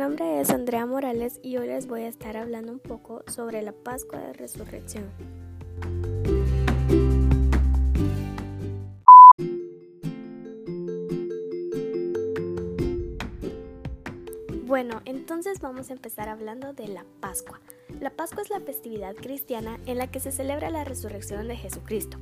nombre es Andrea Morales y hoy les voy a estar hablando un poco sobre la Pascua de Resurrección. Bueno, entonces vamos a empezar hablando de la Pascua. La Pascua es la festividad cristiana en la que se celebra la resurrección de Jesucristo.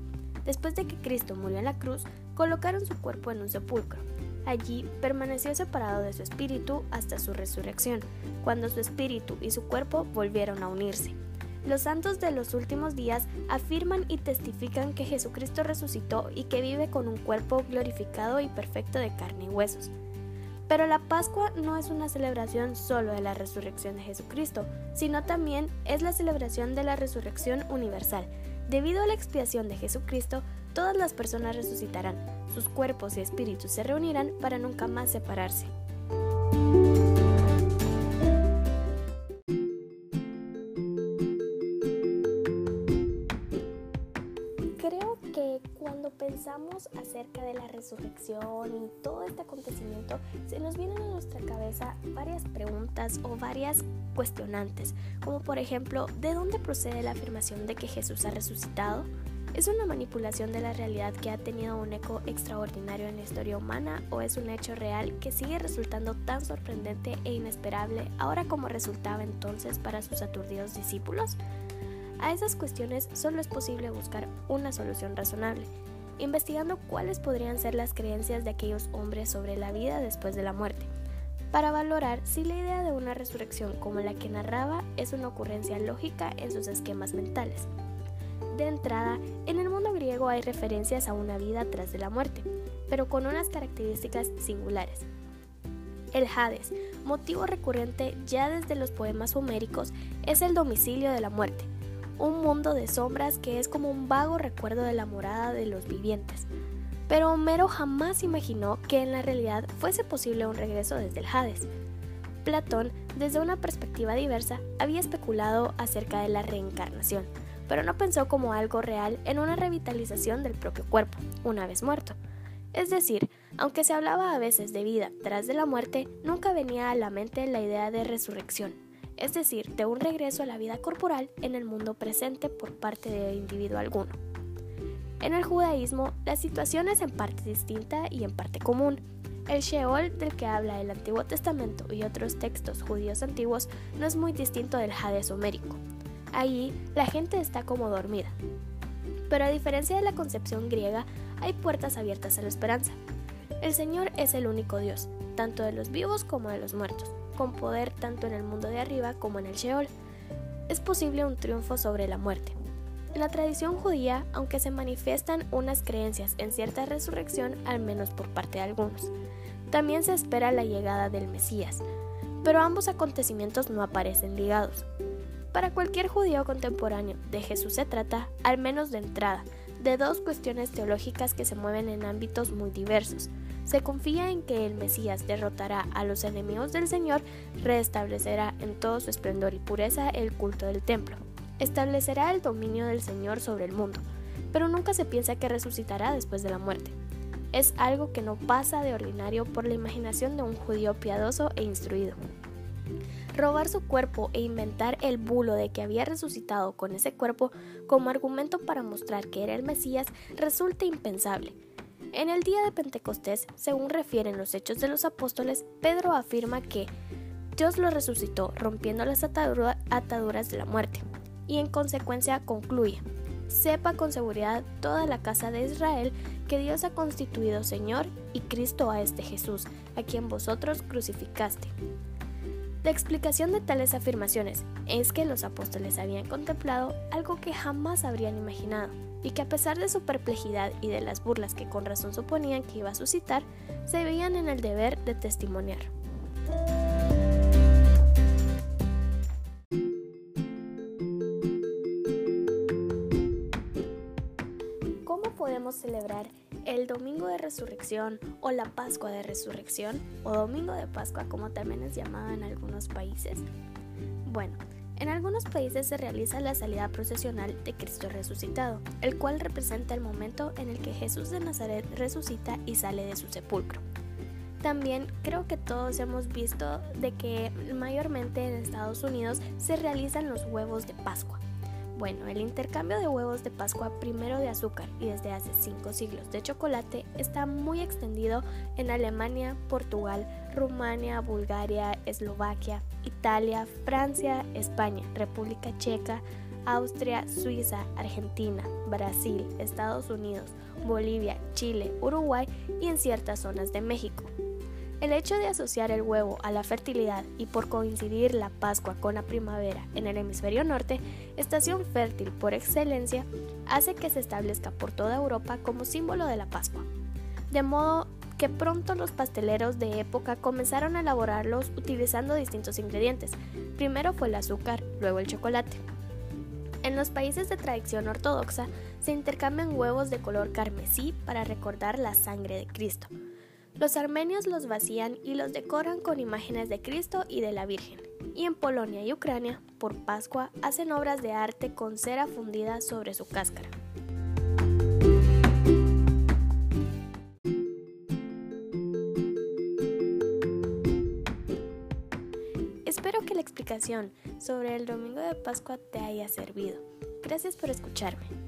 Después de que Cristo murió en la cruz, colocaron su cuerpo en un sepulcro Allí permaneció separado de su espíritu hasta su resurrección, cuando su espíritu y su cuerpo volvieron a unirse. Los santos de los últimos días afirman y testifican que Jesucristo resucitó y que vive con un cuerpo glorificado y perfecto de carne y huesos. Pero la Pascua no es una celebración solo de la resurrección de Jesucristo, sino también es la celebración de la resurrección universal. Debido a la expiación de Jesucristo, todas las personas resucitarán, sus cuerpos y espíritus se reunirán para nunca más separarse. Creo que cuando pensamos acerca de la resurrección y todo este acontecimiento, se nos vienen a nuestra cabeza varias preguntas o varias cuestionantes, como por ejemplo, ¿de dónde procede la afirmación de que Jesús ha resucitado? ¿Es una manipulación de la realidad que ha tenido un eco extraordinario en la historia humana o es un hecho real que sigue resultando tan sorprendente e inesperable ahora como resultaba entonces para sus aturdidos discípulos? A esas cuestiones solo es posible buscar una solución razonable, investigando cuáles podrían ser las creencias de aquellos hombres sobre la vida después de la muerte, para valorar si la idea de una resurrección como la que narraba es una ocurrencia lógica en sus esquemas mentales. De entrada, en el mundo griego hay referencias a una vida tras de la muerte, pero con unas características singulares. El Hades, motivo recurrente ya desde los poemas homéricos, es el domicilio de la muerte, un mundo de sombras que es como un vago recuerdo de la morada de los vivientes. Pero Homero jamás imaginó que en la realidad fuese posible un regreso desde el Hades. Platón, desde una perspectiva diversa, había especulado acerca de la reencarnación, pero no pensó como algo real en una revitalización del propio cuerpo, una vez muerto. Es decir, aunque se hablaba a veces de vida tras de la muerte, nunca venía a la mente la idea de resurrección, es decir, de un regreso a la vida corporal en el mundo presente por parte de individuo alguno. En el judaísmo, la situación es en parte distinta y en parte común. El Sheol del que habla el Antiguo Testamento y otros textos judíos antiguos no es muy distinto del Hades homérico. Allí la gente está como dormida. Pero a diferencia de la concepción griega, hay puertas abiertas a la esperanza. El Señor es el único Dios, tanto de los vivos como de los muertos, con poder tanto en el mundo de arriba como en el Sheol. Es posible un triunfo sobre la muerte. En la tradición judía, aunque se manifiestan unas creencias en cierta resurrección, al menos por parte de algunos, también se espera la llegada del Mesías, pero ambos acontecimientos no aparecen ligados. Para cualquier judío contemporáneo, de Jesús se trata, al menos de entrada, de dos cuestiones teológicas que se mueven en ámbitos muy diversos. Se confía en que el Mesías derrotará a los enemigos del Señor, restablecerá en todo su esplendor y pureza el culto del templo, establecerá el dominio del Señor sobre el mundo, pero nunca se piensa que resucitará después de la muerte. Es algo que no pasa de ordinario por la imaginación de un judío piadoso e instruido. Robar su cuerpo e inventar el bulo de que había resucitado con ese cuerpo como argumento para mostrar que era el Mesías resulta impensable. En el día de Pentecostés, según refieren los hechos de los apóstoles, Pedro afirma que Dios lo resucitó rompiendo las ataduras de la muerte, y en consecuencia concluye, sepa con seguridad toda la casa de Israel que Dios ha constituido Señor y Cristo a este Jesús, a quien vosotros crucificaste. La explicación de tales afirmaciones es que los apóstoles habían contemplado algo que jamás habrían imaginado y que a pesar de su perplejidad y de las burlas que con razón suponían que iba a suscitar, se veían en el deber de testimoniar. ¿Cómo podemos celebrar el Domingo de Resurrección o la Pascua de Resurrección o Domingo de Pascua como también es llamado en algunos países? Bueno, en algunos países se realiza la salida procesional de Cristo resucitado, el cual representa el momento en el que Jesús de Nazaret resucita y sale de su sepulcro. También creo que todos hemos visto de que mayormente en Estados Unidos se realizan los huevos de Pascua. Bueno, el intercambio de huevos de Pascua primero de azúcar y desde hace cinco siglos de chocolate está muy extendido en Alemania, Portugal, Rumania, Bulgaria, Eslovaquia, Italia, Francia, España, República Checa, Austria, Suiza, Argentina, Brasil, Estados Unidos, Bolivia, Chile, Uruguay y en ciertas zonas de México. El hecho de asociar el huevo a la fertilidad y por coincidir la Pascua con la primavera en el hemisferio norte, estación fértil por excelencia, hace que se establezca por toda Europa como símbolo de la Pascua. De modo que pronto los pasteleros de época comenzaron a elaborarlos utilizando distintos ingredientes. Primero fue el azúcar, luego el chocolate. En los países de tradición ortodoxa se intercambian huevos de color carmesí para recordar la sangre de Cristo. Los armenios los vacían y los decoran con imágenes de Cristo y de la Virgen. Y en Polonia y Ucrania, por Pascua, hacen obras de arte con cera fundida sobre su cáscara. Espero que la explicación sobre el domingo de Pascua te haya servido. Gracias por escucharme.